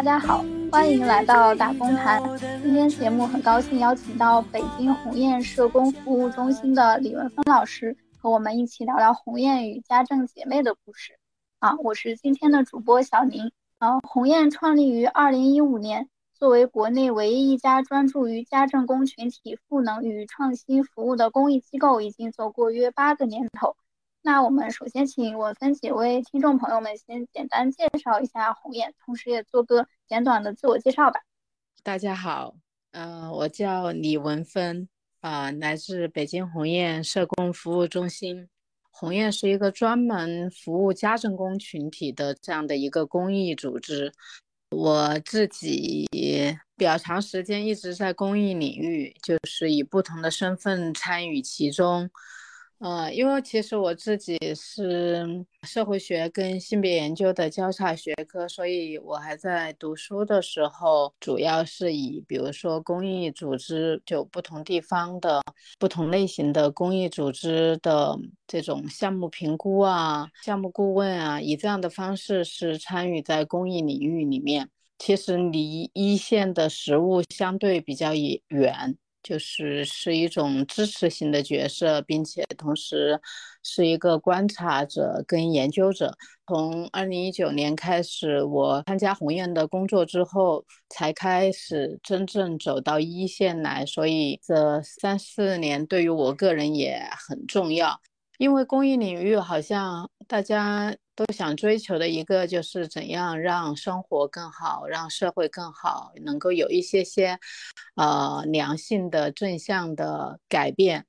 大家好，欢迎来到打工谈。今天节目很高兴邀请到北京鸿雁社工服务中心的李文芬老师，和我们一起聊聊鸿雁与家政姐妹的故事。啊，我是今天的主播小宁。啊，鸿雁创立于二零一五年。作为国内唯一一家专注于家政工群体赋能与创新服务的公益机构，已经走过约八个年头。那我们首先请文芬几位听众朋友们先简单介绍一下鸿雁，同时也做个简短的自我介绍吧。大家好，嗯，我叫李文芬，啊，来自北京鸿雁社工服务中心。鸿雁是一个专门服务家政工群体的这样的一个公益组织。我自己比较长时间一直在公益领域，就是以不同的身份参与其中。呃，因为其实我自己是社会学跟性别研究的交叉学科，所以我还在读书的时候，主要是以比如说公益组织，就不同地方的不同类型的公益组织的这种项目评估啊、项目顾问啊，以这样的方式是参与在公益领域里面。其实离一线的实务相对比较远。就是是一种支持型的角色，并且同时是一个观察者跟研究者。从二零一九年开始，我参加鸿雁的工作之后，才开始真正走到一线来。所以这三四年对于我个人也很重要，因为公益领域好像大家。都想追求的一个就是怎样让生活更好，让社会更好，能够有一些些，呃，良性的正向的改变。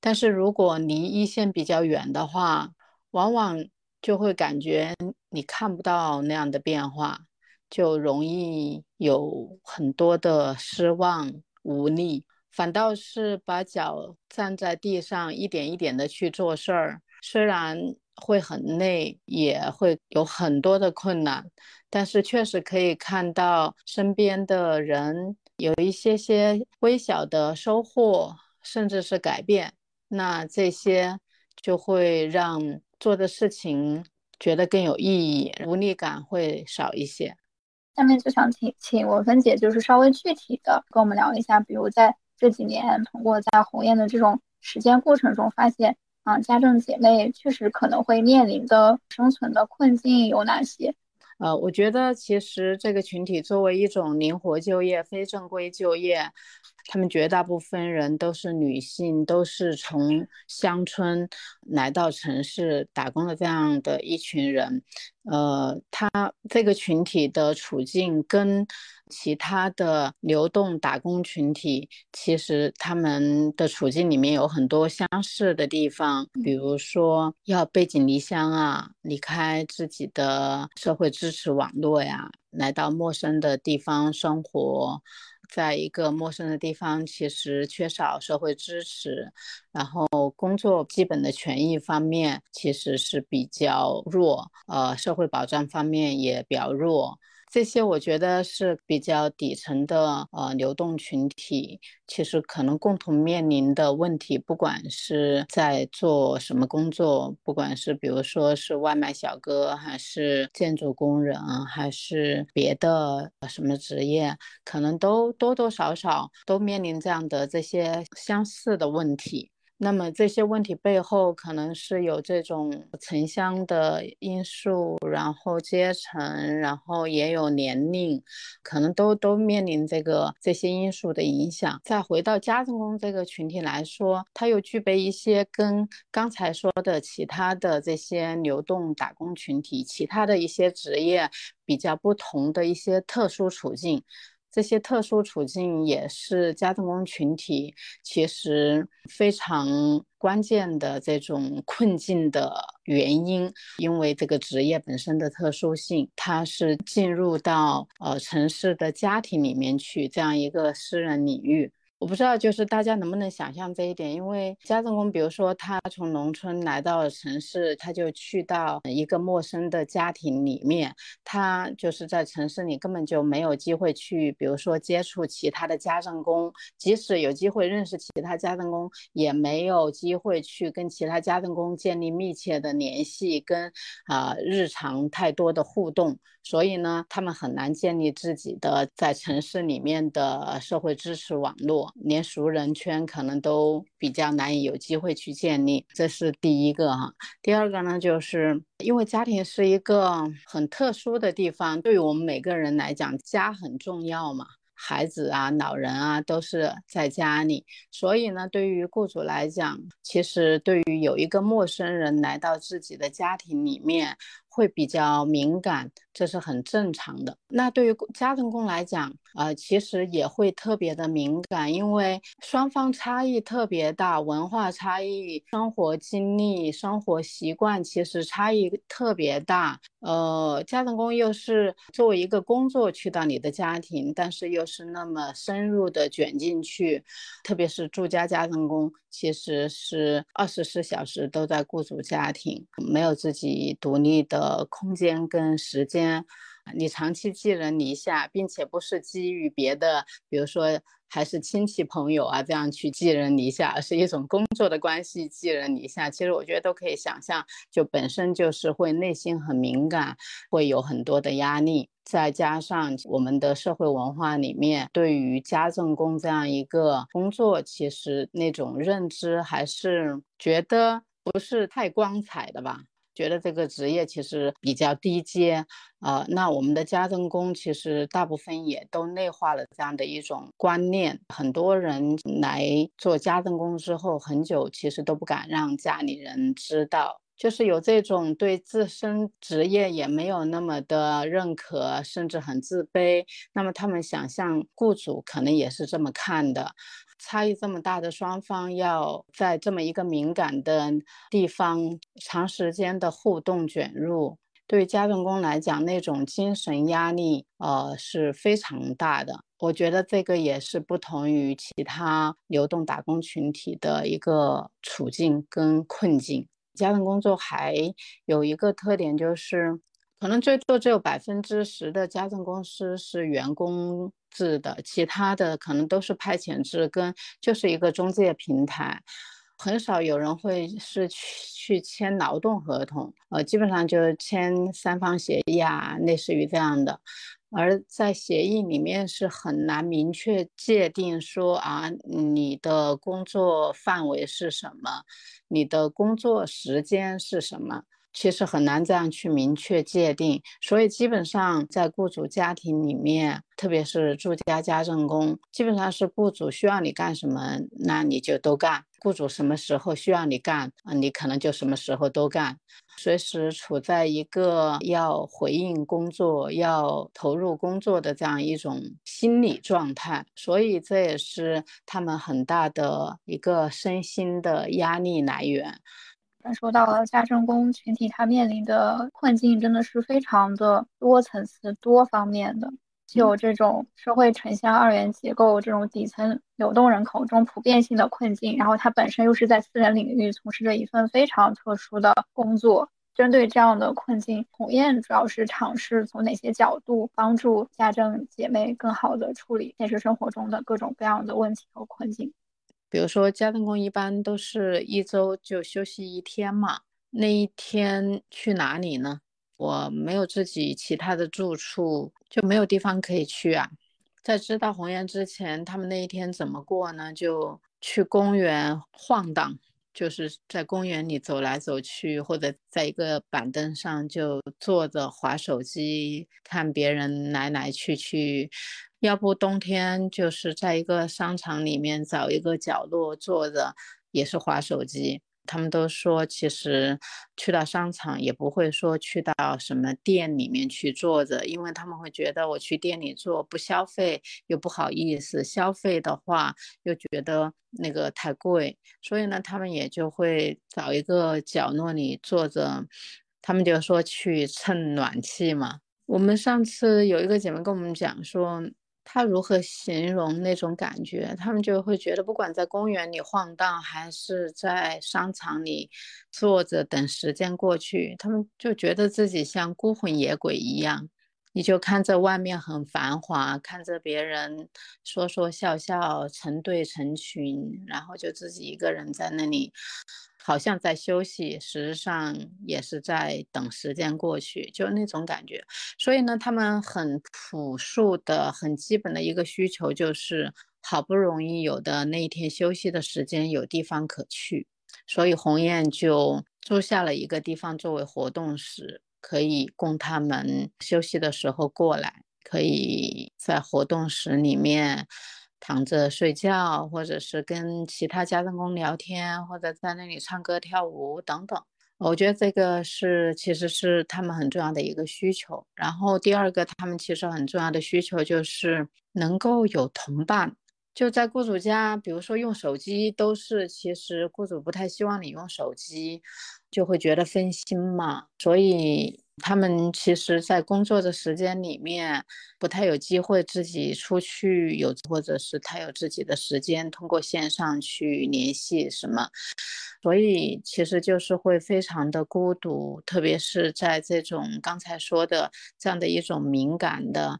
但是如果离一线比较远的话，往往就会感觉你看不到那样的变化，就容易有很多的失望无力，反倒是把脚站在地上，一点一点的去做事儿，虽然。会很累，也会有很多的困难，但是确实可以看到身边的人有一些些微小的收获，甚至是改变。那这些就会让做的事情觉得更有意义，无力感会少一些。下面就想请请文芬姐，就是稍微具体的跟我们聊一下，比如在这几年通过在鸿雁的这种实践过程中发现。啊，家政姐妹确实可能会面临的生存的困境有哪些？呃，我觉得其实这个群体作为一种灵活就业、非正规就业，他们绝大部分人都是女性，都是从乡村来到城市打工的这样的一群人。呃，他这个群体的处境跟其他的流动打工群体，其实他们的处境里面有很多相似的地方，比如说要背井离乡啊，离开自己的社会支持网络呀，来到陌生的地方生活。在一个陌生的地方，其实缺少社会支持，然后工作基本的权益方面其实是比较弱，呃，社会保障方面也比较弱。这些我觉得是比较底层的呃流动群体，其实可能共同面临的问题，不管是在做什么工作，不管是比如说是外卖小哥，还是建筑工人，还是别的什么职业，可能都多多少少都面临这样的这些相似的问题。那么这些问题背后可能是有这种城乡的因素，然后阶层，然后也有年龄，可能都都面临这个这些因素的影响。再回到家政工这个群体来说，它又具备一些跟刚才说的其他的这些流动打工群体、其他的一些职业比较不同的一些特殊处境。这些特殊处境也是家政工群体其实非常关键的这种困境的原因，因为这个职业本身的特殊性，它是进入到呃城市的家庭里面去这样一个私人领域。我不知道，就是大家能不能想象这一点？因为家政工，比如说他从农村来到城市，他就去到一个陌生的家庭里面，他就是在城市里根本就没有机会去，比如说接触其他的家政工，即使有机会认识其他家政工，也没有机会去跟其他家政工建立密切的联系，跟啊日常太多的互动，所以呢，他们很难建立自己的在城市里面的社会支持网络。连熟人圈可能都比较难以有机会去建立，这是第一个哈。第二个呢，就是因为家庭是一个很特殊的地方，对于我们每个人来讲，家很重要嘛。孩子啊，老人啊，都是在家里，所以呢，对于雇主来讲，其实对于有一个陌生人来到自己的家庭里面。会比较敏感，这是很正常的。那对于家政工来讲，呃，其实也会特别的敏感，因为双方差异特别大，文化差异、生活经历、生活习惯其实差异特别大。呃，家政工又是作为一个工作去到你的家庭，但是又是那么深入的卷进去，特别是住家家政工，其实是二十四小时都在雇主家庭，没有自己独立的。空间跟时间，你长期寄人篱下，并且不是基于别的，比如说还是亲戚朋友啊这样去寄人篱下，而是一种工作的关系寄人篱下。其实我觉得都可以想象，就本身就是会内心很敏感，会有很多的压力，再加上我们的社会文化里面对于家政工这样一个工作，其实那种认知还是觉得不是太光彩的吧。觉得这个职业其实比较低阶，呃，那我们的家政工其实大部分也都内化了这样的一种观念，很多人来做家政工之后，很久其实都不敢让家里人知道，就是有这种对自身职业也没有那么的认可，甚至很自卑。那么他们想象雇主可能也是这么看的。差异这么大的双方，要在这么一个敏感的地方长时间的互动卷入，对家政工来讲，那种精神压力，呃，是非常大的。我觉得这个也是不同于其他流动打工群体的一个处境跟困境。家政工作还有一个特点就是。可能最多只有百分之十的家政公司是员工制的，其他的可能都是派遣制，跟就是一个中介平台，很少有人会是去去签劳动合同，呃，基本上就是签三方协议啊，类似于这样的。而在协议里面是很难明确界定说啊，你的工作范围是什么，你的工作时间是什么。其实很难这样去明确界定，所以基本上在雇主家庭里面，特别是住家家政工，基本上是雇主需要你干什么，那你就都干；雇主什么时候需要你干，啊，你可能就什么时候都干，随时处在一个要回应工作、要投入工作的这样一种心理状态，所以这也是他们很大的一个身心的压力来源。感受到了家政工群体他面临的困境真的是非常的多层次、多方面的，既有这种社会城乡二元结构这种底层流动人口中普遍性的困境，然后他本身又是在私人领域从事着一份非常特殊的工作。针对这样的困境，鸿雁主要是尝试从哪些角度帮助家政姐妹更好的处理现实生活中的各种各样的问题和困境。比如说，家政工一般都是一周就休息一天嘛，那一天去哪里呢？我没有自己其他的住处，就没有地方可以去啊。在知道红颜之前，他们那一天怎么过呢？就去公园晃荡，就是在公园里走来走去，或者在一个板凳上就坐着划手机，看别人来来去去。要不冬天就是在一个商场里面找一个角落坐着，也是划手机。他们都说，其实去到商场也不会说去到什么店里面去坐着，因为他们会觉得我去店里坐不消费又不好意思，消费的话又觉得那个太贵，所以呢，他们也就会找一个角落里坐着。他们就说去蹭暖气嘛。我们上次有一个姐妹跟我们讲说。他如何形容那种感觉？他们就会觉得，不管在公园里晃荡，还是在商场里坐着等时间过去，他们就觉得自己像孤魂野鬼一样。你就看着外面很繁华，看着别人说说笑笑，成对成群，然后就自己一个人在那里。好像在休息，实际上也是在等时间过去，就那种感觉。所以呢，他们很朴素的、很基本的一个需求就是，好不容易有的那一天休息的时间有地方可去，所以鸿雁就租下了一个地方作为活动室，可以供他们休息的时候过来，可以在活动室里面。躺着睡觉，或者是跟其他家政工聊天，或者在那里唱歌跳舞等等。我觉得这个是其实是他们很重要的一个需求。然后第二个，他们其实很重要的需求就是能够有同伴。就在雇主家，比如说用手机，都是其实雇主不太希望你用手机，就会觉得分心嘛。所以。他们其实，在工作的时间里面，不太有机会自己出去有，或者是他有自己的时间，通过线上去联系什么，所以其实就是会非常的孤独，特别是在这种刚才说的这样的一种敏感的，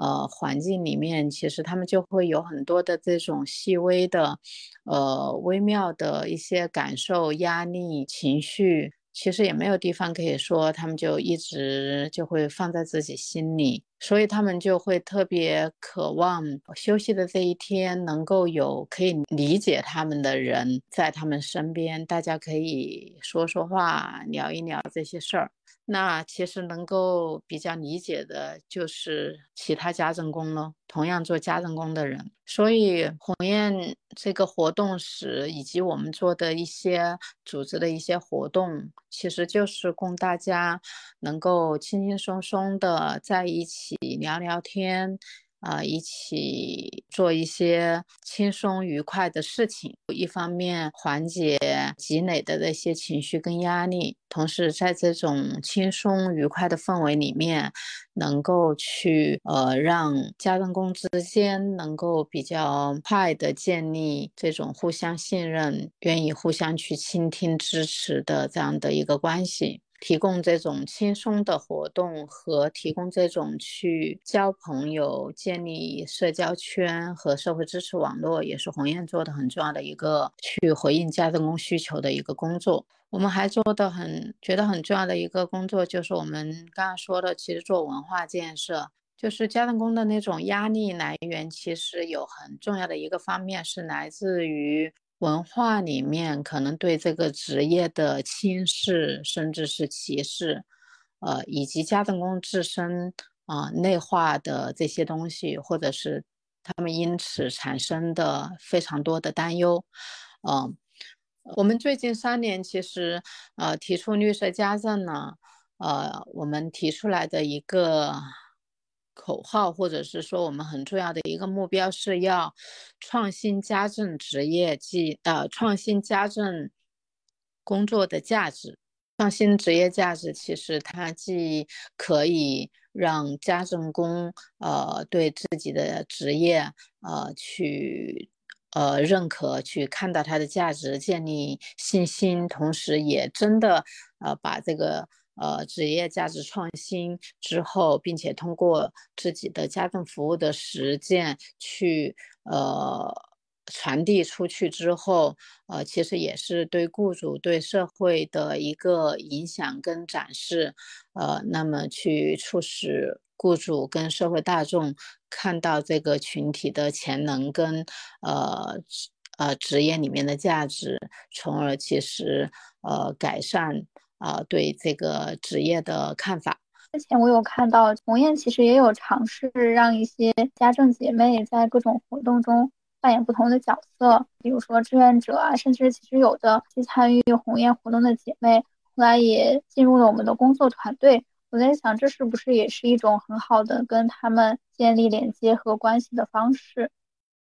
呃环境里面，其实他们就会有很多的这种细微的，呃微妙的一些感受、压力、情绪。其实也没有地方可以说，他们就一直就会放在自己心里，所以他们就会特别渴望休息的这一天能够有可以理解他们的人在他们身边，大家可以说说话，聊一聊这些事儿。那其实能够比较理解的就是其他家政工了，同样做家政工的人。所以鸿雁这个活动室以及我们做的一些组织的一些活动，其实就是供大家能够轻轻松松的在一起聊聊天。啊，一起做一些轻松愉快的事情，一方面缓解积累的那些情绪跟压力，同时在这种轻松愉快的氛围里面，能够去呃让家政工之间能够比较快的建立这种互相信任、愿意互相去倾听、支持的这样的一个关系。提供这种轻松的活动和提供这种去交朋友、建立社交圈和社会支持网络，也是鸿雁做的很重要的一个去回应家政工需求的一个工作。我们还做的很觉得很重要的一个工作，就是我们刚刚说的，其实做文化建设，就是家政工的那种压力来源，其实有很重要的一个方面是来自于。文化里面可能对这个职业的轻视，甚至是歧视，呃，以及家政工自身啊内化的这些东西，或者是他们因此产生的非常多的担忧，嗯，我们最近三年其实呃提出绿色家政呢，呃，我们提出来的一个。口号，或者是说我们很重要的一个目标是要创新家政职业，即呃创新家政工作的价值。创新职业价值其实它既可以让家政工呃对自己的职业呃去呃认可，去看到它的价值，建立信心，同时也真的呃把这个。呃，职业价值创新之后，并且通过自己的家政服务的实践去呃传递出去之后，呃，其实也是对雇主对社会的一个影响跟展示，呃，那么去促使雇主跟社会大众看到这个群体的潜能跟呃呃职业里面的价值，从而其实呃改善。啊，对这个职业的看法。之前我有看到鸿雁其实也有尝试让一些家政姐妹在各种活动中扮演不同的角色，比如说志愿者啊，甚至其实有的去参与鸿雁活动的姐妹，后来也进入了我们的工作团队。我在想，这是不是也是一种很好的跟他们建立连接和关系的方式？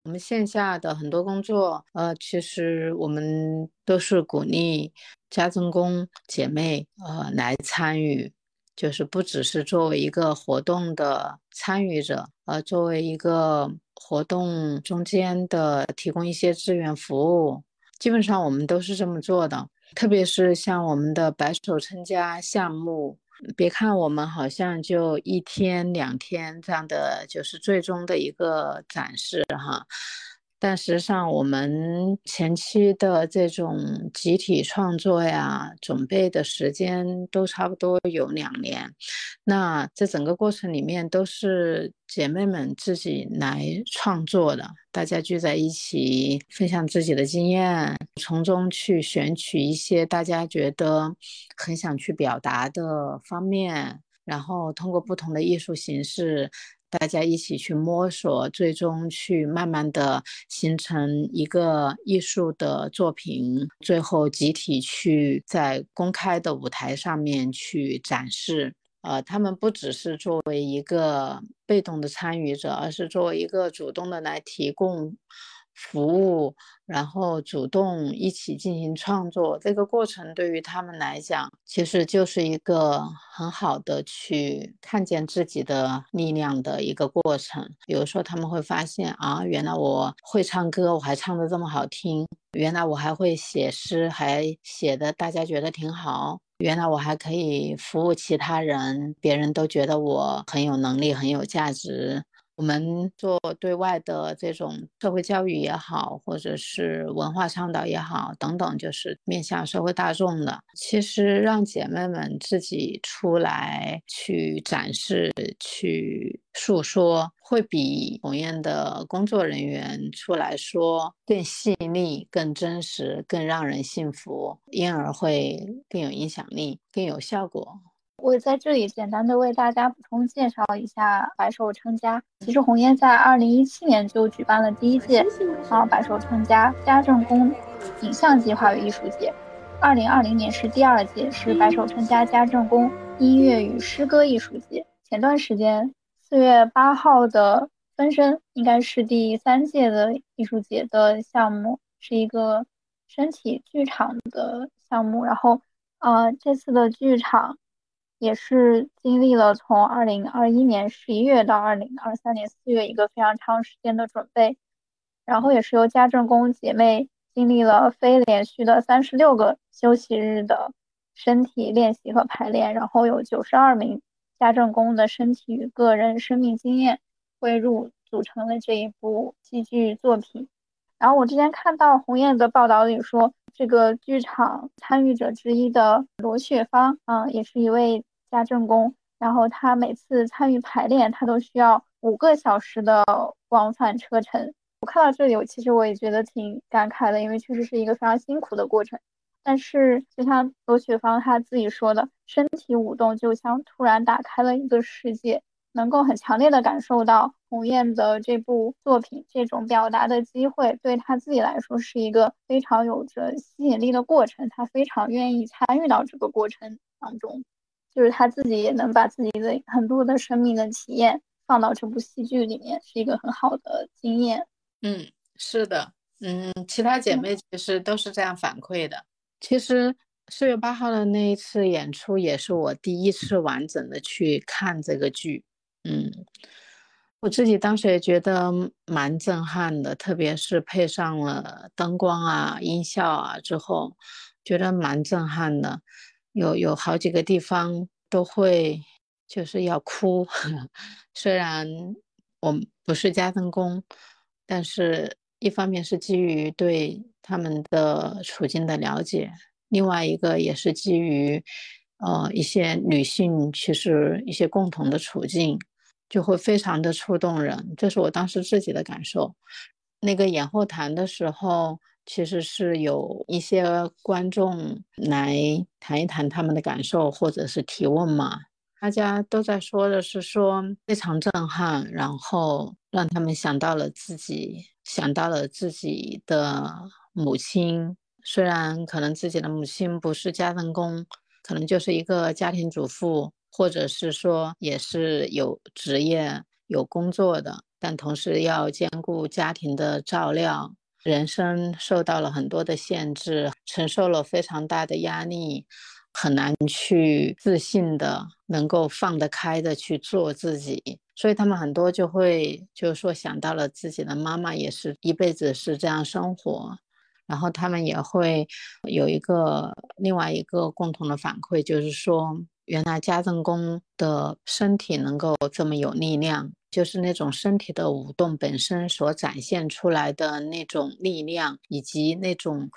我们线下的很多工作，呃，其实我们都是鼓励家政工姐妹呃来参与，就是不只是作为一个活动的参与者，呃作为一个活动中间的提供一些志愿服务，基本上我们都是这么做的。特别是像我们的白手撑家项目，别看我们好像就一天两天这样的，就是最终的一个展示哈。但实际上，我们前期的这种集体创作呀，准备的时间都差不多有两年。那这整个过程里面，都是姐妹们自己来创作的，大家聚在一起分享自己的经验，从中去选取一些大家觉得很想去表达的方面，然后通过不同的艺术形式。大家一起去摸索，最终去慢慢的形成一个艺术的作品，最后集体去在公开的舞台上面去展示。呃，他们不只是作为一个被动的参与者，而是作为一个主动的来提供。服务，然后主动一起进行创作，这个过程对于他们来讲，其实就是一个很好的去看见自己的力量的一个过程。比如说，他们会发现啊，原来我会唱歌，我还唱得这么好听；原来我还会写诗，还写的大家觉得挺好；原来我还可以服务其他人，别人都觉得我很有能力，很有价值。我们做对外的这种社会教育也好，或者是文化倡导也好，等等，就是面向社会大众的。其实让姐妹们自己出来去展示、去诉说，会比红艳的工作人员出来说更细腻、更真实、更让人信服，因而会更有影响力、更有效果。我在这里简单的为大家补充介绍一下白手撑家。其实红烟在二零一七年就举办了第一届啊白手撑家家政工影像计划与艺术节，二零二零年是第二届，是白手撑家家政工音乐与诗歌艺术节。前段时间四月八号的分身应该是第三届的艺术节的项目，是一个身体剧场的项目。然后呃这次的剧场。也是经历了从二零二一年十一月到二零二三年四月一个非常长时间的准备，然后也是由家政工姐妹经历了非连续的三十六个休息日的身体练习和排练，然后有九十二名家政工的身体与个人生命经验汇入组成了这一部戏剧作品。然后我之前看到红艳的报道里说，这个剧场参与者之一的罗雪芳，嗯，也是一位。家政工，然后他每次参与排练，他都需要五个小时的往返车程。我看到这里，我其实我也觉得挺感慨的，因为确实是一个非常辛苦的过程。但是就像罗雪芳她自己说的，身体舞动就像突然打开了一个世界，能够很强烈的感受到鸿雁的这部作品这种表达的机会，对他自己来说是一个非常有着吸引力的过程，他非常愿意参与到这个过程当中。就是他自己也能把自己的很多的生命的体验放到这部戏剧里面，是一个很好的经验。嗯，是的，嗯，其他姐妹其实都是这样反馈的。其实四月八号的那一次演出也是我第一次完整的去看这个剧。嗯，我自己当时也觉得蛮震撼的，特别是配上了灯光啊、音效啊之后，觉得蛮震撼的。有有好几个地方都会就是要哭，虽然我不是家政工，但是一方面是基于对他们的处境的了解，另外一个也是基于呃一些女性其实一些共同的处境，就会非常的触动人，这是我当时自己的感受。那个演后谈的时候。其实是有一些观众来谈一谈他们的感受，或者是提问嘛。大家都在说的是说非常震撼，然后让他们想到了自己，想到了自己的母亲。虽然可能自己的母亲不是家政工，可能就是一个家庭主妇，或者是说也是有职业、有工作的，但同时要兼顾家庭的照料。人生受到了很多的限制，承受了非常大的压力，很难去自信的，能够放得开的去做自己。所以他们很多就会就是说想到了自己的妈妈也是一辈子是这样生活，然后他们也会有一个另外一个共同的反馈，就是说原来家政工的身体能够这么有力量。就是那种身体的舞动本身所展现出来的那种力量，以及那种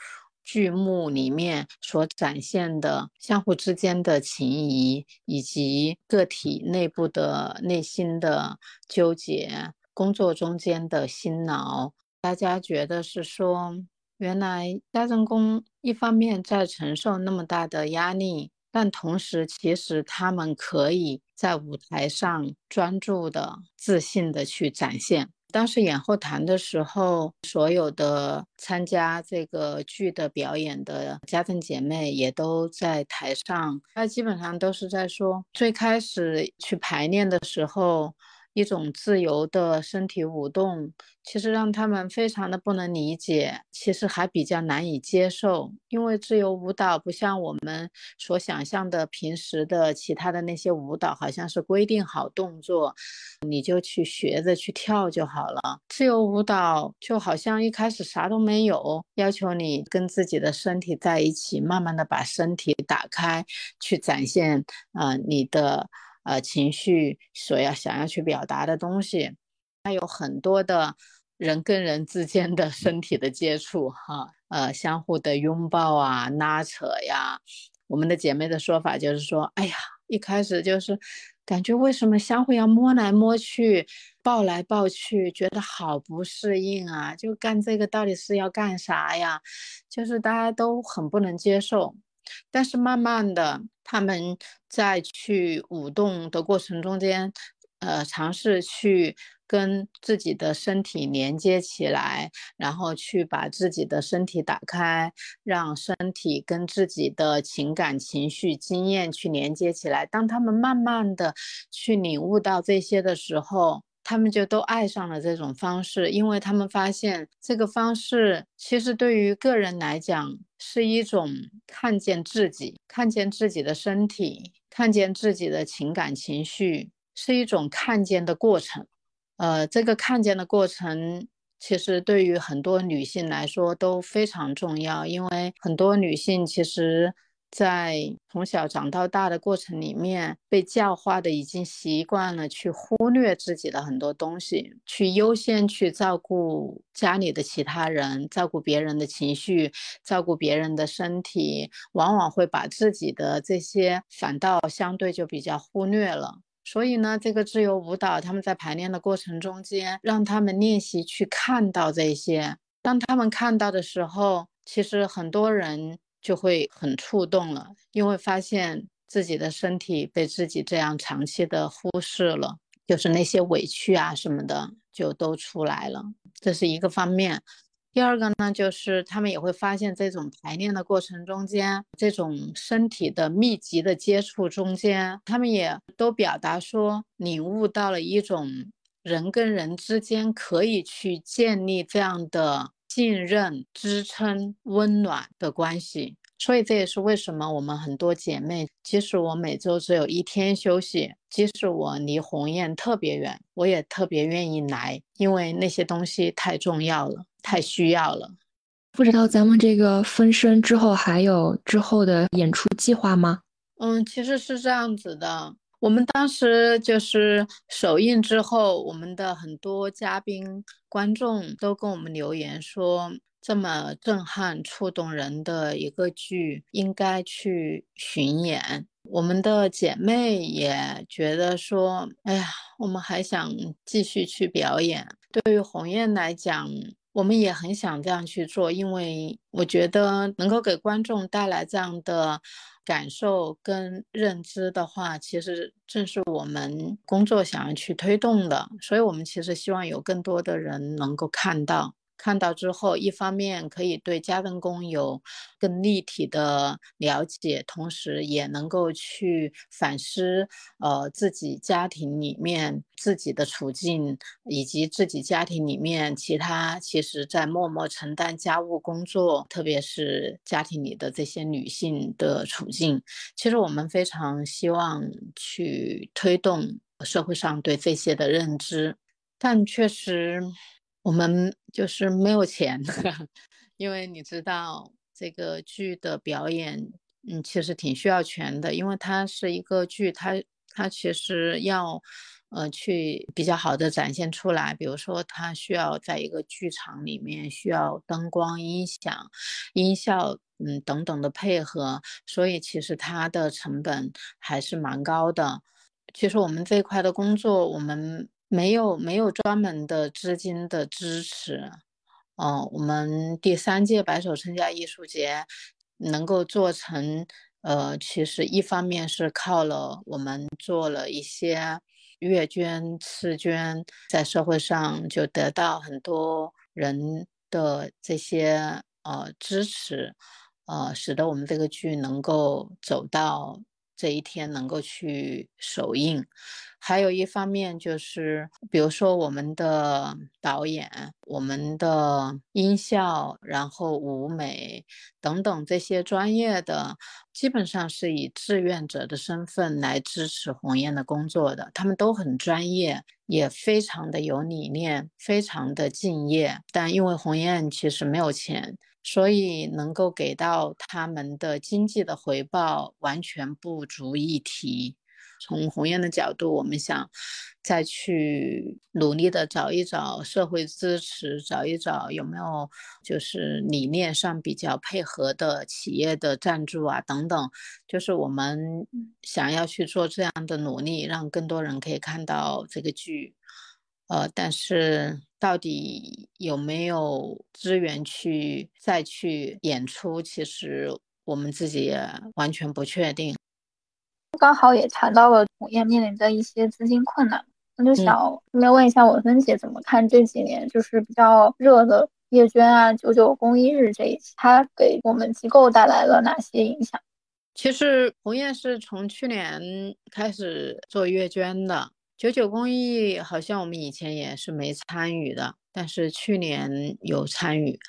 剧目里面所展现的相互之间的情谊，以及个体内部的内心的纠结，工作中间的辛劳，大家觉得是说，原来家政工一方面在承受那么大的压力。但同时，其实他们可以在舞台上专注的、自信的去展现。当时演后谈的时候，所有的参加这个剧的表演的家政姐妹也都在台上，那基本上都是在说，最开始去排练的时候。一种自由的身体舞动，其实让他们非常的不能理解，其实还比较难以接受。因为自由舞蹈不像我们所想象的平时的其他的那些舞蹈，好像是规定好动作，你就去学着去跳就好了。自由舞蹈就好像一开始啥都没有，要求你跟自己的身体在一起，慢慢的把身体打开，去展现啊你的。呃，情绪所要想要去表达的东西，它有很多的人跟人之间的身体的接触，哈，呃，相互的拥抱啊、拉扯呀。我们的姐妹的说法就是说，哎呀，一开始就是感觉为什么相互要摸来摸去、抱来抱去，觉得好不适应啊！就干这个到底是要干啥呀？就是大家都很不能接受。但是慢慢的，他们在去舞动的过程中间，呃，尝试去跟自己的身体连接起来，然后去把自己的身体打开，让身体跟自己的情感、情绪、经验去连接起来。当他们慢慢的去领悟到这些的时候，他们就都爱上了这种方式，因为他们发现这个方式其实对于个人来讲是一种看见自己、看见自己的身体、看见自己的情感情绪，是一种看见的过程。呃，这个看见的过程，其实对于很多女性来说都非常重要，因为很多女性其实。在从小长到大的过程里面，被教化的已经习惯了去忽略自己的很多东西，去优先去照顾家里的其他人，照顾别人的情绪，照顾别人的身体，往往会把自己的这些反倒相对就比较忽略了。所以呢，这个自由舞蹈他们在排练的过程中间，让他们练习去看到这些。当他们看到的时候，其实很多人。就会很触动了，因为发现自己的身体被自己这样长期的忽视了，就是那些委屈啊什么的就都出来了，这是一个方面。第二个呢，就是他们也会发现这种排练的过程中间，这种身体的密集的接触中间，他们也都表达说领悟到了一种人跟人之间可以去建立这样的。信任、支撑、温暖的关系，所以这也是为什么我们很多姐妹，即使我每周只有一天休息，即使我离鸿雁特别远，我也特别愿意来，因为那些东西太重要了，太需要了。不知道咱们这个分身之后还有之后的演出计划吗？嗯，其实是这样子的。我们当时就是首映之后，我们的很多嘉宾、观众都跟我们留言说，这么震撼、触动人的一个剧，应该去巡演。我们的姐妹也觉得说，哎呀，我们还想继续去表演。对于鸿雁来讲，我们也很想这样去做，因为我觉得能够给观众带来这样的。感受跟认知的话，其实正是我们工作想要去推动的。所以，我们其实希望有更多的人能够看到，看到之后，一方面可以对家政工有更立体的了解，同时也能够去反思，呃，自己家庭里面自己的处境，以及自己家庭里面其他其实在默默承担家务工作，特别是家庭里的这些女性的处境。其实我们非常希望去推动社会上对这些的认知，但确实。我们就是没有钱，因为你知道这个剧的表演，嗯，其实挺需要钱的，因为它是一个剧，它它其实要，呃，去比较好的展现出来，比如说它需要在一个剧场里面需要灯光、音响、音效，嗯，等等的配合，所以其实它的成本还是蛮高的。其实我们这块的工作，我们。没有没有专门的资金的支持，嗯，我们第三届白手撑家艺术节能够做成，呃，其实一方面是靠了我们做了一些月捐、次捐，在社会上就得到很多人的这些呃支持，呃，使得我们这个剧能够走到这一天，能够去首映。还有一方面就是，比如说我们的导演、我们的音效，然后舞美等等这些专业的，基本上是以志愿者的身份来支持鸿雁的工作的。他们都很专业，也非常的有理念，非常的敬业。但因为鸿雁其实没有钱，所以能够给到他们的经济的回报完全不足一提。从鸿雁的角度，我们想再去努力的找一找社会支持，找一找有没有就是理念上比较配合的企业的赞助啊等等，就是我们想要去做这样的努力，让更多人可以看到这个剧。呃，但是到底有没有资源去再去演出，其实我们自己也完全不确定。刚好也谈到了红雁面临的一些资金困难，那就想顺便问一下文芬姐怎么看这几年就是比较热的月捐啊、九九公益日这一期，它给我们机构带来了哪些影响？其实红雁是从去年开始做月捐的，九九公益好像我们以前也是没参与的，但是去年有参与，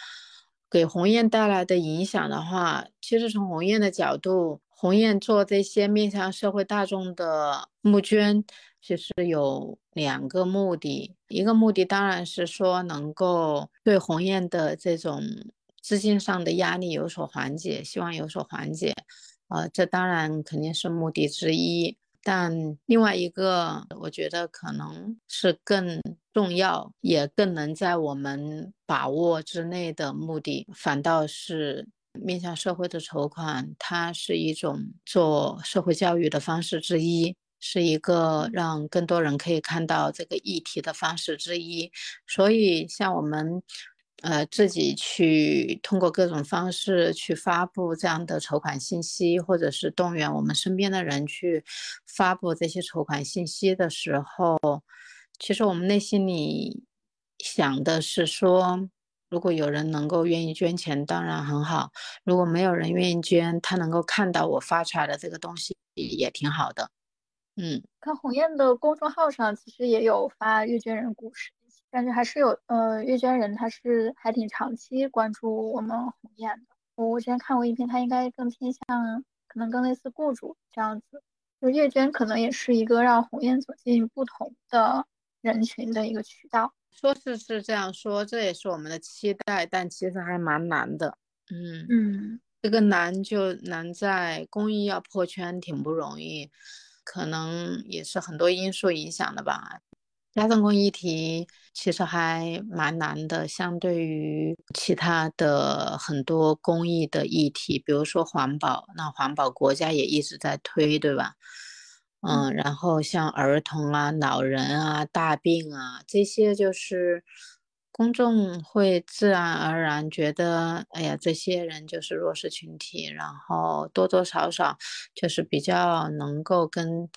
给鸿雁带来的影响的话，其实从鸿雁的角度。鸿雁做这些面向社会大众的募捐，其实有两个目的。一个目的当然是说能够对鸿雁的这种资金上的压力有所缓解，希望有所缓解。呃，这当然肯定是目的之一。但另外一个，我觉得可能是更重要，也更能在我们把握之内的目的，反倒是。面向社会的筹款，它是一种做社会教育的方式之一，是一个让更多人可以看到这个议题的方式之一。所以，像我们，呃，自己去通过各种方式去发布这样的筹款信息，或者是动员我们身边的人去发布这些筹款信息的时候，其实我们内心里想的是说。如果有人能够愿意捐钱，当然很好；如果没有人愿意捐，他能够看到我发出来的这个东西也挺好的。嗯，看鸿雁的公众号上其实也有发月捐人故事，感觉还是有呃月捐人他是还挺长期关注我们鸿雁的。我我之前看过一篇，他应该更偏向可能更类似雇主这样子，就月捐可能也是一个让鸿雁走进不同的人群的一个渠道。说是是这样说，这也是我们的期待，但其实还蛮难的。嗯嗯，这个难就难在公益要破圈挺不容易，可能也是很多因素影响的吧。家政公益题其实还蛮难的，相对于其他的很多公益的议题，比如说环保，那环保国家也一直在推，对吧？嗯，然后像儿童啊、老人啊、大病啊这些，就是公众会自然而然觉得，哎呀，这些人就是弱势群体，然后多多少少就是比较能够跟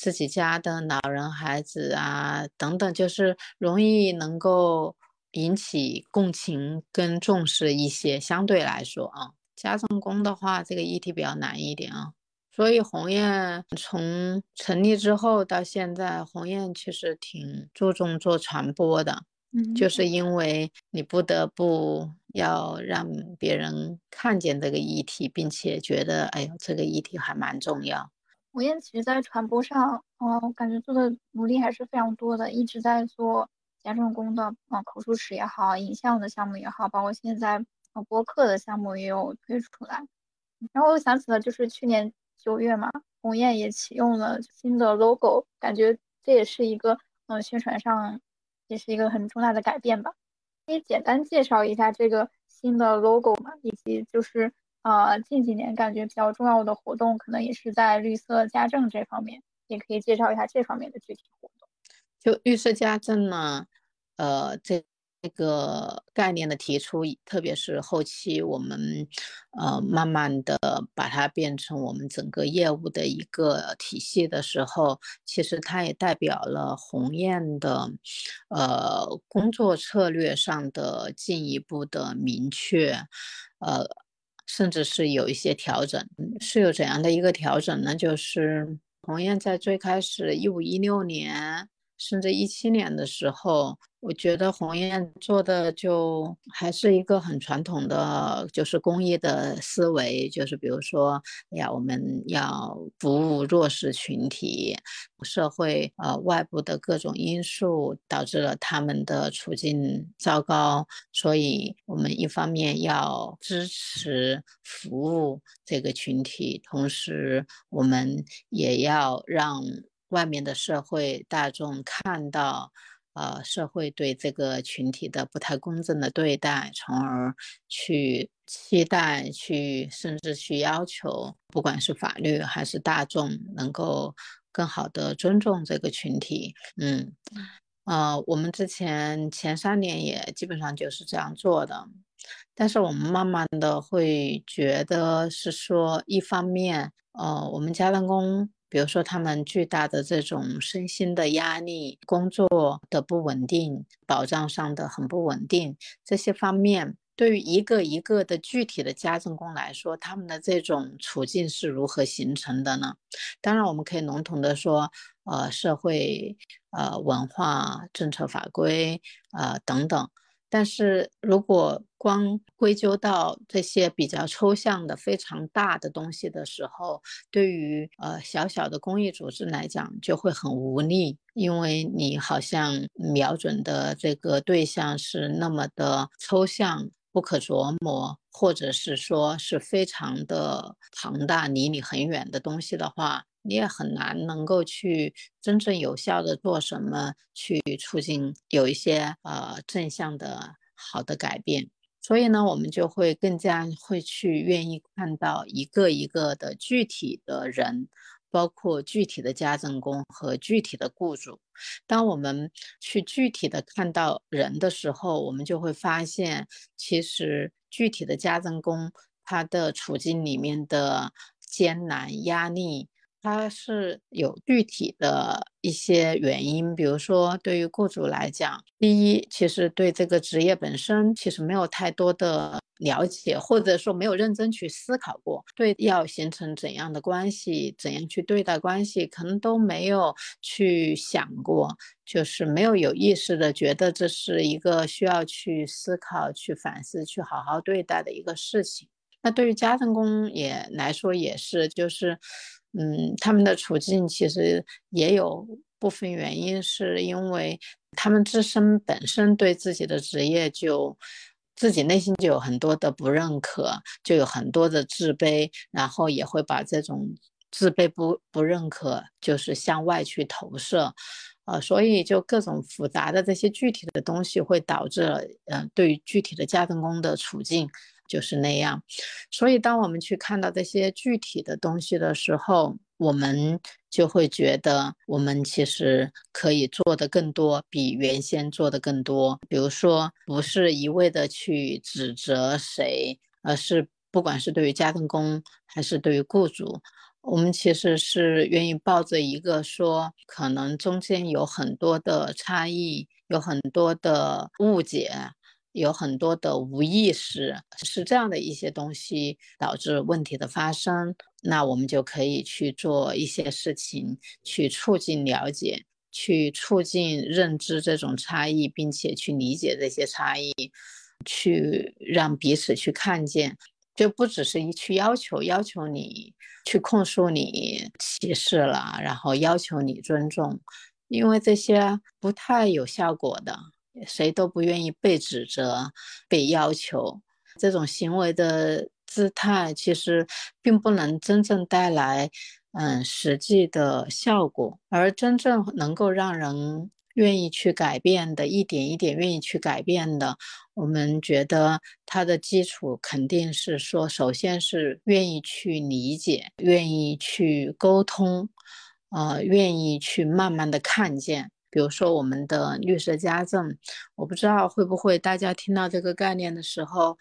自己家的老人、孩子啊等等，就是容易能够引起共情跟重视一些。相对来说啊，家政工的话，这个议题比较难一点啊。所以鸿雁从成立之后到现在，鸿雁其实挺注重做传播的，嗯，就是因为你不得不要让别人看见这个议题，并且觉得，哎呦，这个议题还蛮重要。鸿雁其实在传播上，嗯，我感觉做的努力还是非常多的，一直在做家政工的，嗯，口述史也好，影像的项目也好，包括现在呃播客的项目也有推出来。然后我想起了，就是去年九月嘛，鸿雁也启用了新的 logo，感觉这也是一个嗯宣传上也是一个很重大的改变吧。可以简单介绍一下这个新的 logo 嘛，以及就是。呃，近几年感觉比较重要的活动，可能也是在绿色家政这方面，也可以介绍一下这方面的具体活动。就绿色家政呢，呃，这这个概念的提出，特别是后期我们呃慢慢的把它变成我们整个业务的一个体系的时候，其实它也代表了鸿雁的呃工作策略上的进一步的明确，呃。甚至是有一些调整，是有怎样的一个调整呢？就是同样在最开始一五一六年，甚至一七年的时候。我觉得鸿雁做的就还是一个很传统的，就是公益的思维，就是比如说，哎呀，我们要服务弱势群体，社会呃外部的各种因素导致了他们的处境糟糕，所以我们一方面要支持服务这个群体，同时我们也要让外面的社会大众看到。呃，社会对这个群体的不太公正的对待，从而去期待、去甚至去要求，不管是法律还是大众，能够更好的尊重这个群体。嗯，呃，我们之前前三年也基本上就是这样做的，但是我们慢慢的会觉得是说，一方面，呃，我们家政工。比如说，他们巨大的这种身心的压力、工作的不稳定、保障上的很不稳定，这些方面，对于一个一个的具体的家政工来说，他们的这种处境是如何形成的呢？当然，我们可以笼统的说，呃，社会、呃，文化、政策法规，呃，等等。但是如果光归咎到这些比较抽象的、非常大的东西的时候，对于呃小小的公益组织来讲就会很无力，因为你好像瞄准的这个对象是那么的抽象、不可琢磨，或者是说是非常的庞大、离你很远的东西的话。你也很难能够去真正有效的做什么，去促进有一些呃正向的好的改变。所以呢，我们就会更加会去愿意看到一个一个的具体的人，包括具体的家政工和具体的雇主。当我们去具体的看到人的时候，我们就会发现，其实具体的家政工他的处境里面的艰难压力。它是有具体的一些原因，比如说对于雇主来讲，第一，其实对这个职业本身其实没有太多的了解，或者说没有认真去思考过，对要形成怎样的关系，怎样去对待关系，可能都没有去想过，就是没有有意识的觉得这是一个需要去思考、去反思、去好好对待的一个事情。那对于家政工也来说也是，就是。嗯，他们的处境其实也有部分原因，是因为他们自身本身对自己的职业就自己内心就有很多的不认可，就有很多的自卑，然后也会把这种自卑不不认可就是向外去投射，呃，所以就各种复杂的这些具体的东西会导致了，嗯，对于具体的家政工的处境。就是那样，所以当我们去看到这些具体的东西的时候，我们就会觉得我们其实可以做的更多，比原先做的更多。比如说，不是一味的去指责谁，而是不管是对于家政工还是对于雇主，我们其实是愿意抱着一个说，可能中间有很多的差异。有很多的误解，有很多的无意识，是这样的一些东西导致问题的发生。那我们就可以去做一些事情，去促进了解，去促进认知这种差异，并且去理解这些差异，去让彼此去看见。就不只是一去要求，要求你去控诉你歧视了，然后要求你尊重，因为这些不太有效果的，谁都不愿意被指责、被要求。这种行为的姿态其实并不能真正带来嗯实际的效果，而真正能够让人。愿意去改变的，一点一点愿意去改变的，我们觉得它的基础肯定是说，首先是愿意去理解，愿意去沟通，呃，愿意去慢慢的看见。比如说我们的绿色家政，我不知道会不会大家听到这个概念的时候，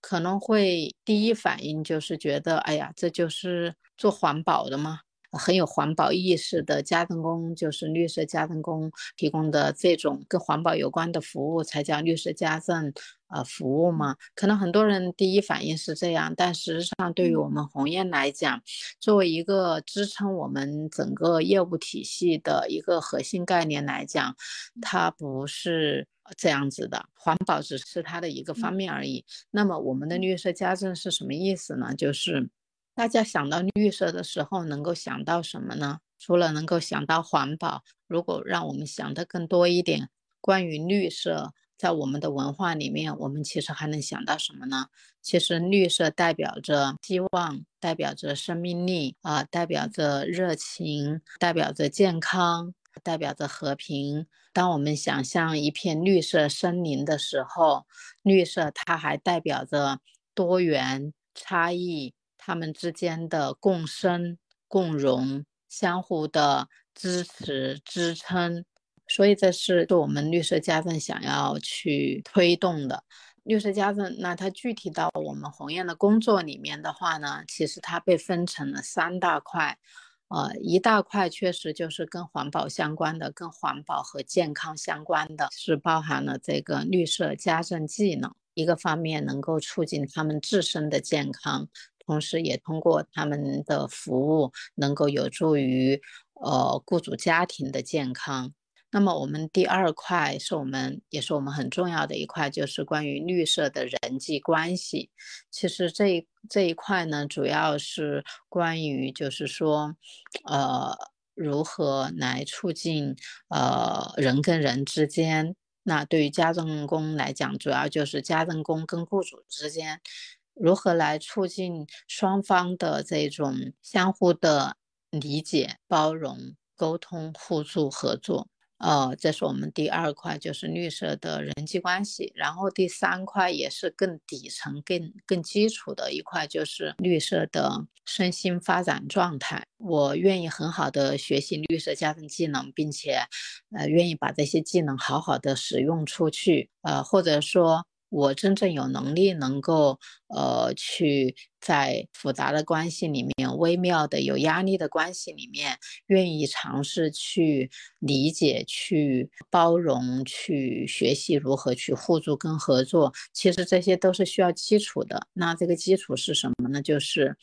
可能会第一反应就是觉得，哎呀，这就是做环保的吗？很有环保意识的家政工，就是绿色家政工提供的这种跟环保有关的服务，才叫绿色家政呃服务吗。可能很多人第一反应是这样，但实际上对于我们鸿雁来讲，作为一个支撑我们整个业务体系的一个核心概念来讲，它不是这样子的。环保只是它的一个方面而已。那么我们的绿色家政是什么意思呢？就是。大家想到绿色的时候，能够想到什么呢？除了能够想到环保，如果让我们想的更多一点，关于绿色，在我们的文化里面，我们其实还能想到什么呢？其实绿色代表着希望，代表着生命力啊，代表着热情，代表着健康，代表着和平。当我们想象一片绿色森林的时候，绿色它还代表着多元差异。他们之间的共生、共荣、相互的支持、支撑，所以这是我们绿色家政想要去推动的。绿色家政，那它具体到我们鸿雁的工作里面的话呢，其实它被分成了三大块，呃，一大块确实就是跟环保相关的，跟环保和健康相关的，是包含了这个绿色家政技能，一个方面能够促进他们自身的健康。同时，也通过他们的服务，能够有助于呃雇主家庭的健康。那么，我们第二块是我们也是我们很重要的一块，就是关于绿色的人际关系。其实这一这一块呢，主要是关于就是说，呃，如何来促进呃人跟人之间。那对于家政工来讲，主要就是家政工跟雇主之间。如何来促进双方的这种相互的理解、包容、沟通、互助、合作？呃，这是我们第二块，就是绿色的人际关系。然后第三块也是更底层、更更基础的一块，就是绿色的身心发展状态。我愿意很好的学习绿色家庭技能，并且，呃，愿意把这些技能好好的使用出去。呃，或者说。我真正有能力能够，呃，去在复杂的关系里面、微妙的有压力的关系里面，愿意尝试去理解、去包容、去学习如何去互助跟合作。其实这些都是需要基础的。那这个基础是什么呢？就是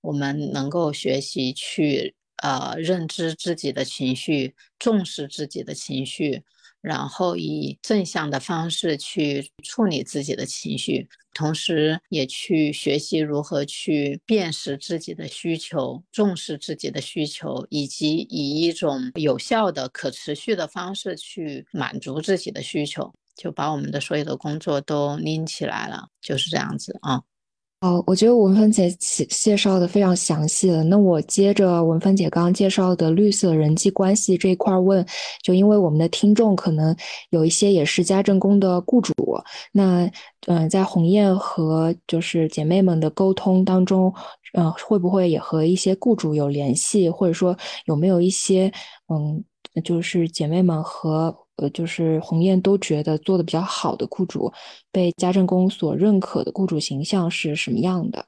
我们能够学习去，呃，认知自己的情绪，重视自己的情绪。然后以正向的方式去处理自己的情绪，同时也去学习如何去辨识自己的需求，重视自己的需求，以及以一种有效的、可持续的方式去满足自己的需求，就把我们的所有的工作都拎起来了，就是这样子啊。哦，我觉得文芬姐介介绍的非常详细了。那我接着文芬姐刚刚介绍的绿色人际关系这一块问，就因为我们的听众可能有一些也是家政工的雇主，那嗯，在鸿雁和就是姐妹们的沟通当中，嗯，会不会也和一些雇主有联系，或者说有没有一些嗯，就是姐妹们和。呃，就是鸿雁都觉得做的比较好的雇主，被家政工所认可的雇主形象是什么样的？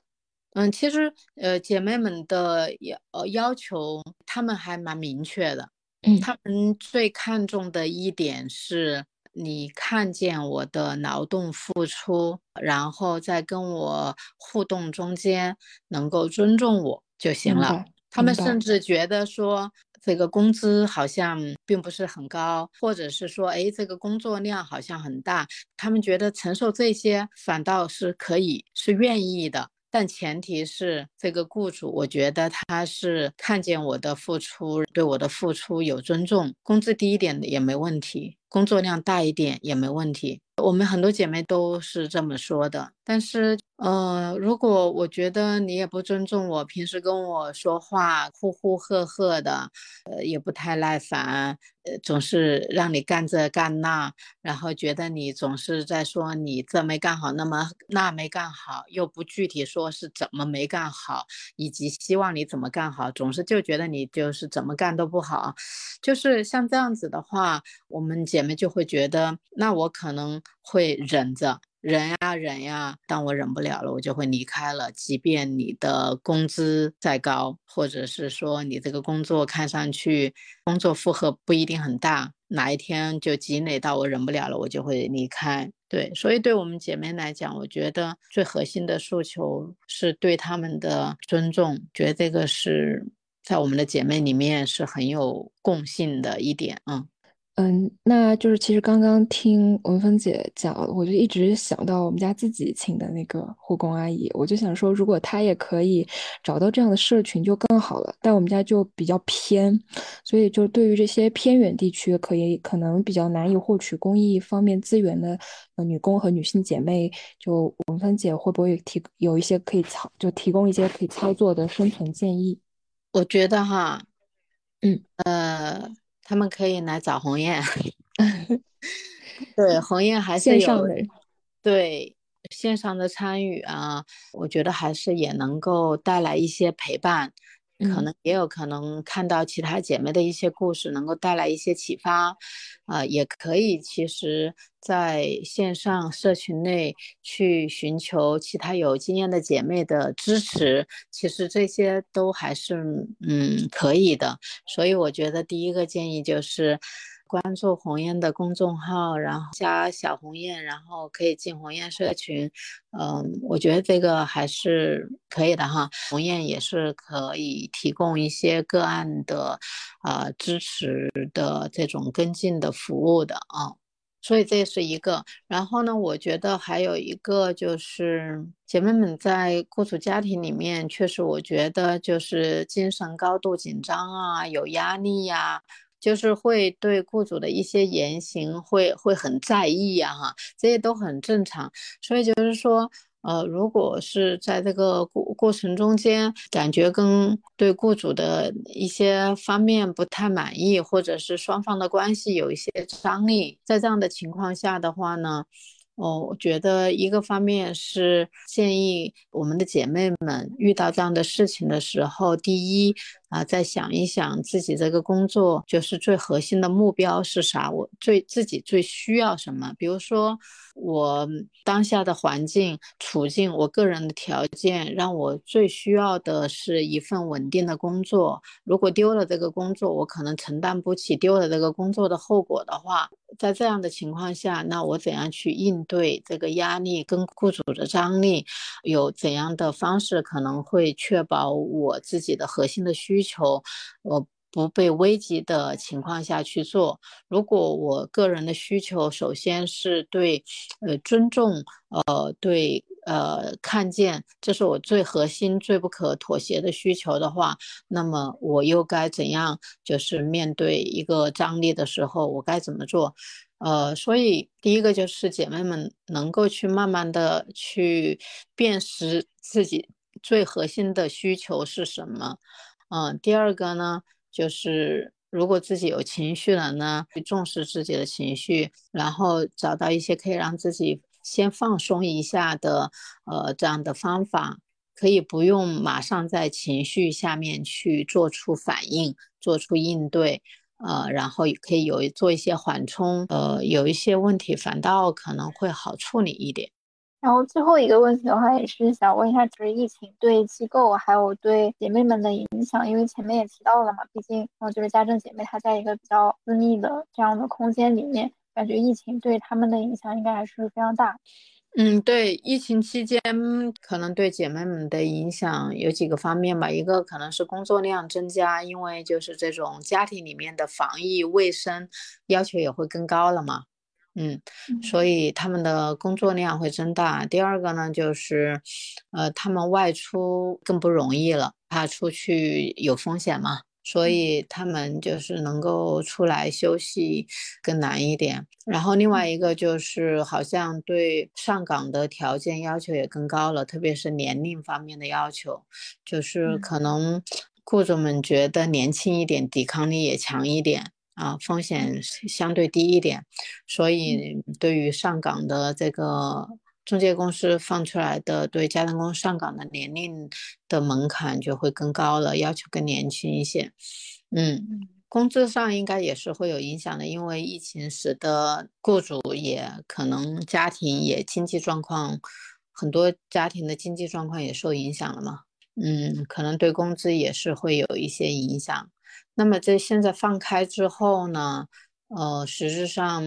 嗯，其实呃，姐妹们的要呃要求，他们还蛮明确的。嗯，他们最看重的一点是你看见我的劳动付出，然后在跟我互动中间能够尊重我就行了。他们甚至觉得说。这个工资好像并不是很高，或者是说，哎，这个工作量好像很大，他们觉得承受这些反倒是可以，是愿意的。但前提是这个雇主，我觉得他是看见我的付出，对我的付出有尊重，工资低一点的也没问题，工作量大一点也没问题。我们很多姐妹都是这么说的，但是，呃，如果我觉得你也不尊重我，平时跟我说话呼呼喝喝的，呃，也不太耐烦，呃，总是让你干这干那，然后觉得你总是在说你这没干好，那么那没干好，又不具体说是怎么没干好，以及希望你怎么干好，总是就觉得你就是怎么干都不好，就是像这样子的话，我们姐妹就会觉得，那我可能。会忍着，忍呀忍呀，当我忍不了了，我就会离开了。即便你的工资再高，或者是说你这个工作看上去工作负荷不一定很大，哪一天就积累到我忍不了了，我就会离开。对，所以对我们姐妹来讲，我觉得最核心的诉求是对他们的尊重，觉得这个是在我们的姐妹里面是很有共性的一点嗯。嗯，那就是其实刚刚听文芬姐讲，我就一直想到我们家自己请的那个护工阿姨，我就想说，如果她也可以找到这样的社群就更好了。但我们家就比较偏，所以就对于这些偏远地区，可以可能比较难以获取公益方面资源的呃女工和女性姐妹，就文芬姐会不会提有一些可以操，就提供一些可以操作的生存建议？我觉得哈，嗯呃。他们可以来找鸿雁，对，鸿雁还是有对线上的参与啊，我觉得还是也能够带来一些陪伴。可能也有可能看到其他姐妹的一些故事，能够带来一些启发，啊，也可以其实在线上社群内去寻求其他有经验的姐妹的支持，其实这些都还是嗯可以的。所以我觉得第一个建议就是。关注鸿雁的公众号，然后加小鸿雁，然后可以进鸿雁社群。嗯，我觉得这个还是可以的哈。鸿雁也是可以提供一些个案的，呃，支持的这种跟进的服务的啊。所以这是一个。然后呢，我觉得还有一个就是姐妹们在雇主家庭里面，确实我觉得就是精神高度紧张啊，有压力呀。就是会对雇主的一些言行会会很在意呀，哈，这些都很正常。所以就是说，呃，如果是在这个过过程中间，感觉跟对雇主的一些方面不太满意，或者是双方的关系有一些张力，在这样的情况下的话呢？哦，我觉得一个方面是建议我们的姐妹们遇到这样的事情的时候，第一啊，再想一想自己这个工作就是最核心的目标是啥，我最自己最需要什么。比如说我当下的环境处境，我个人的条件让我最需要的是一份稳定的工作。如果丢了这个工作，我可能承担不起丢了这个工作的后果的话。在这样的情况下，那我怎样去应对这个压力跟雇主的张力？有怎样的方式可能会确保我自己的核心的需求，我不被危及的情况下去做？如果我个人的需求首先是对，呃，尊重，呃，对。呃，看见这是我最核心、最不可妥协的需求的话，那么我又该怎样？就是面对一个张力的时候，我该怎么做？呃，所以第一个就是姐妹们能够去慢慢的去辨识自己最核心的需求是什么。嗯，第二个呢，就是如果自己有情绪了呢，去重视自己的情绪，然后找到一些可以让自己。先放松一下的，呃，这样的方法可以不用马上在情绪下面去做出反应、做出应对，呃，然后也可以有做一些缓冲，呃，有一些问题反倒可能会好处理一点。然后最后一个问题的话，也是想问一下，就是疫情对机构还有对姐妹们的影响，因为前面也提到了嘛，毕竟，嗯，就是家政姐妹她在一个比较私密的这样的空间里面，感觉疫情对他们的影响应该还是非常大。嗯，对，疫情期间可能对姐妹们的影响有几个方面吧，一个可能是工作量增加，因为就是这种家庭里面的防疫卫生要求也会更高了嘛。嗯，所以他们的工作量会增大。第二个呢，就是，呃，他们外出更不容易了，怕出去有风险嘛，所以他们就是能够出来休息更难一点。然后另外一个就是，好像对上岗的条件要求也更高了，特别是年龄方面的要求，就是可能 雇主们觉得年轻一点，抵抗力也强一点。啊，风险相对低一点，所以对于上岗的这个中介公司放出来的对家政工上岗的年龄的门槛就会更高了，要求更年轻一些。嗯，工资上应该也是会有影响的，因为疫情使得雇主也可能家庭也经济状况，很多家庭的经济状况也受影响了嘛。嗯，可能对工资也是会有一些影响。那么在现在放开之后呢，呃，实质上，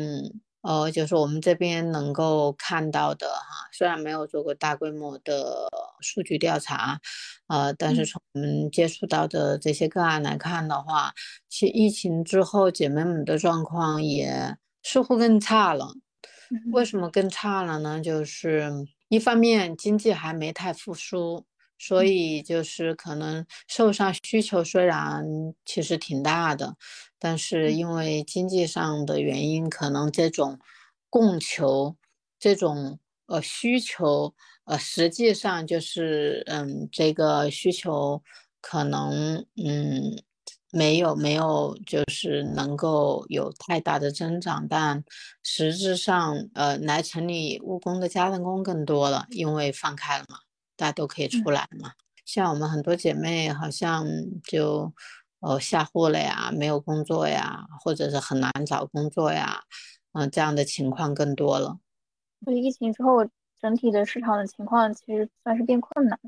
呃，就是我们这边能够看到的哈，虽然没有做过大规模的数据调查，呃，但是从我们接触到的这些个案来看的话，其疫情之后姐妹们的状况也似乎更差了。为什么更差了呢？就是一方面经济还没太复苏。所以就是可能受伤需求虽然其实挺大的，但是因为经济上的原因，可能这种供求、这种呃需求呃实际上就是嗯这个需求可能嗯没有没有就是能够有太大的增长，但实质上呃来城里务工的家政工更多了，因为放开了嘛。大家都可以出来嘛，像我们很多姐妹好像就哦下户了呀，没有工作呀，或者是很难找工作呀，嗯，这样的情况更多了。所以疫情之后，整体的市场的情况其实算是变困难。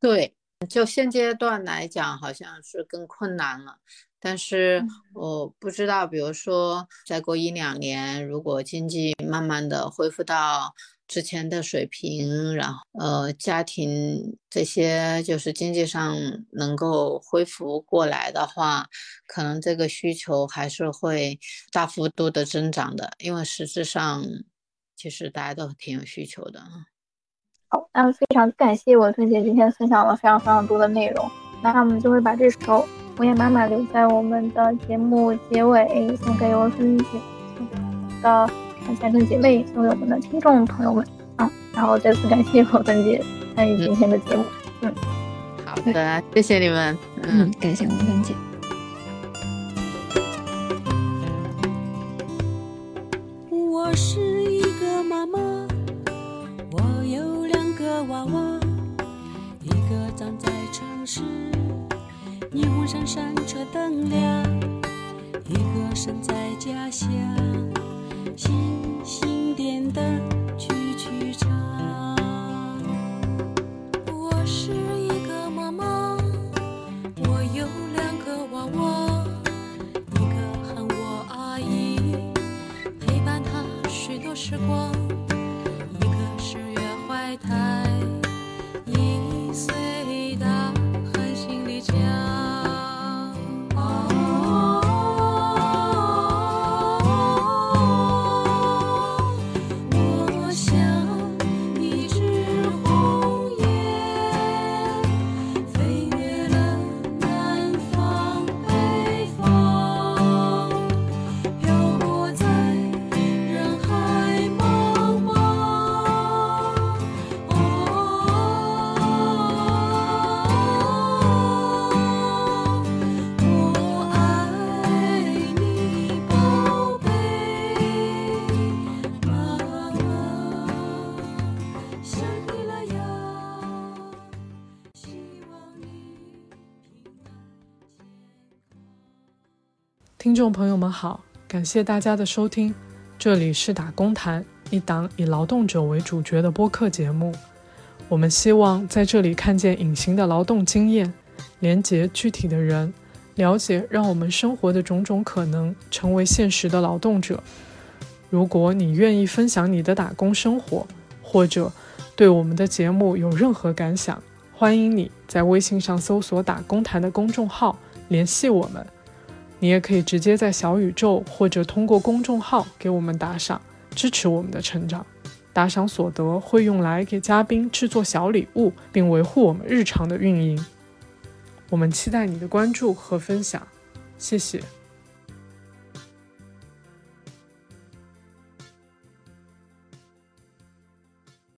对，就现阶段来讲，好像是更困难了。但是我不知道，比如说再过一两年，如果经济慢慢的恢复到。之前的水平，然后呃，家庭这些就是经济上能够恢复过来的话，可能这个需求还是会大幅度的增长的，因为实质上其实大家都挺有需求的。好，那非常感谢文芬姐今天分享了非常非常多的内容，那我们就会把这首《红叶妈妈》留在我们的节目结尾，送给文芬姐的。家政姐妹，送给我们的听众朋友们啊！然后再次感谢我芬姐参与今天的节目。嗯，好的，谢谢你们。嗯，感谢我芬姐。我是一个妈妈，我有两个娃娃，一个长在城市，霓虹闪闪车灯亮；一个身在家乡。星星点灯，曲曲唱。我是一个妈妈，我有两个娃娃，一个喊我阿姨，陪伴她许多时光；一个是月怀胎，一岁众朋友们好，感谢大家的收听，这里是打工谈。一档以劳动者为主角的播客节目。我们希望在这里看见隐形的劳动经验，连接具体的人，了解让我们生活的种种可能，成为现实的劳动者。如果你愿意分享你的打工生活，或者对我们的节目有任何感想，欢迎你在微信上搜索“打工谈”的公众号联系我们。你也可以直接在小宇宙或者通过公众号给我们打赏，支持我们的成长。打赏所得会用来给嘉宾制作小礼物，并维护我们日常的运营。我们期待你的关注和分享，谢谢。